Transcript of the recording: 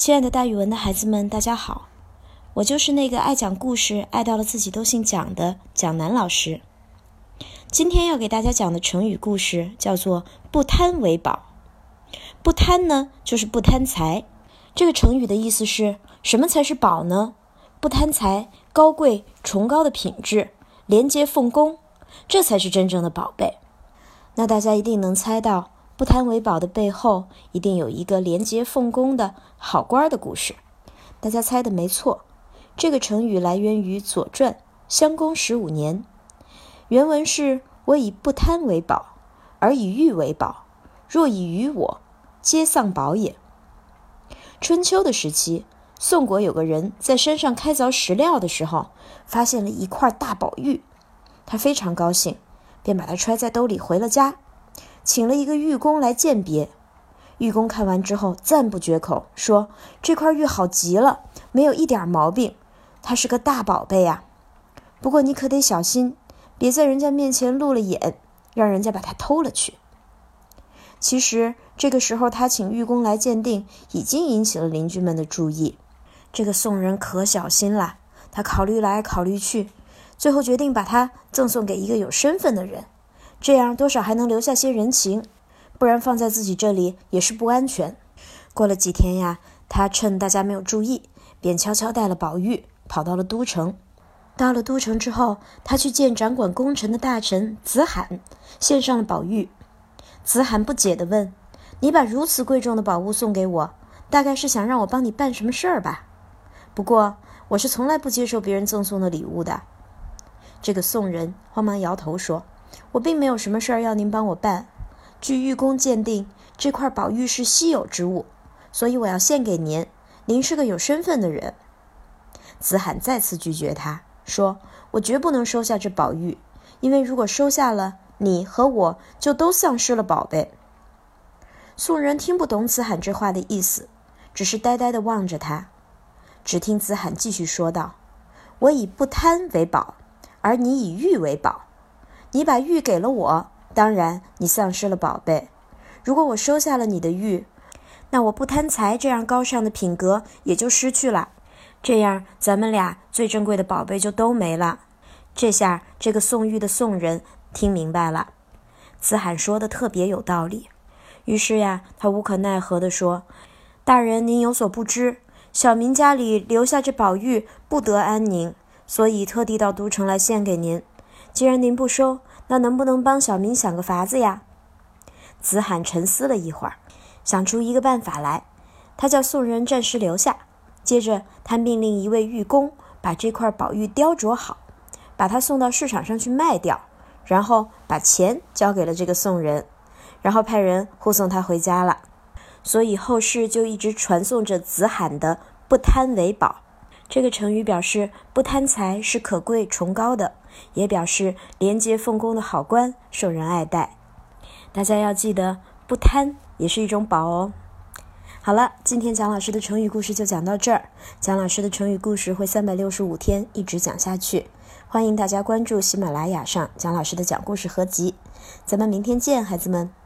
亲爱的，大语文的孩子们，大家好！我就是那个爱讲故事、爱到了自己都姓蒋的蒋楠老师。今天要给大家讲的成语故事叫做“不贪为宝”。不贪呢，就是不贪财。这个成语的意思是什么才是宝呢？不贪财，高贵崇高的品质，廉洁奉公，这才是真正的宝贝。那大家一定能猜到。不贪为宝的背后，一定有一个廉洁奉公的好官的故事。大家猜的没错，这个成语来源于《左传》襄公十五年，原文是：“我以不贪为宝，而以玉为宝。若以于我，皆丧宝也。”春秋的时期，宋国有个人在山上开凿石料的时候，发现了一块大宝玉，他非常高兴，便把它揣在兜里回了家。请了一个玉工来鉴别，玉工看完之后赞不绝口，说：“这块玉好极了，没有一点毛病，它是个大宝贝呀。不过你可得小心，别在人家面前露了眼，让人家把它偷了去。”其实这个时候他请玉工来鉴定，已经引起了邻居们的注意。这个宋人可小心了，他考虑来考虑去，最后决定把它赠送给一个有身份的人。这样多少还能留下些人情，不然放在自己这里也是不安全。过了几天呀，他趁大家没有注意，便悄悄带了宝玉跑到了都城。到了都城之后，他去见掌管工程的大臣子罕，献上了宝玉。子罕不解地问：“你把如此贵重的宝物送给我，大概是想让我帮你办什么事儿吧？不过我是从来不接受别人赠送的礼物的。”这个宋人慌忙摇头说。我并没有什么事儿要您帮我办。据玉工鉴定，这块宝玉是稀有之物，所以我要献给您。您是个有身份的人。子罕再次拒绝他，说：“我绝不能收下这宝玉，因为如果收下了，你和我就都丧失了宝贝。”宋人听不懂子罕这话的意思，只是呆呆地望着他。只听子罕继续说道：“我以不贪为宝，而你以玉为宝。”你把玉给了我，当然你丧失了宝贝。如果我收下了你的玉，那我不贪财这样高尚的品格也就失去了。这样咱们俩最珍贵的宝贝就都没了。这下这个送玉的宋人听明白了，子罕说的特别有道理。于是呀，他无可奈何地说：“大人您有所不知，小民家里留下这宝玉不得安宁，所以特地到都城来献给您。”既然您不收，那能不能帮小明想个法子呀？子罕沉思了一会儿，想出一个办法来。他叫宋人暂时留下，接着他命令一位玉工把这块宝玉雕琢好，把它送到市场上去卖掉，然后把钱交给了这个宋人，然后派人护送他回家了。所以后世就一直传颂着子罕的“不贪为宝”这个成语，表示不贪财是可贵崇高的。也表示廉洁奉公的好官受人爱戴，大家要记得不贪也是一种宝哦。好了，今天蒋老师的成语故事就讲到这儿。蒋老师的成语故事会三百六十五天一直讲下去，欢迎大家关注喜马拉雅上蒋老师的讲故事合集。咱们明天见，孩子们。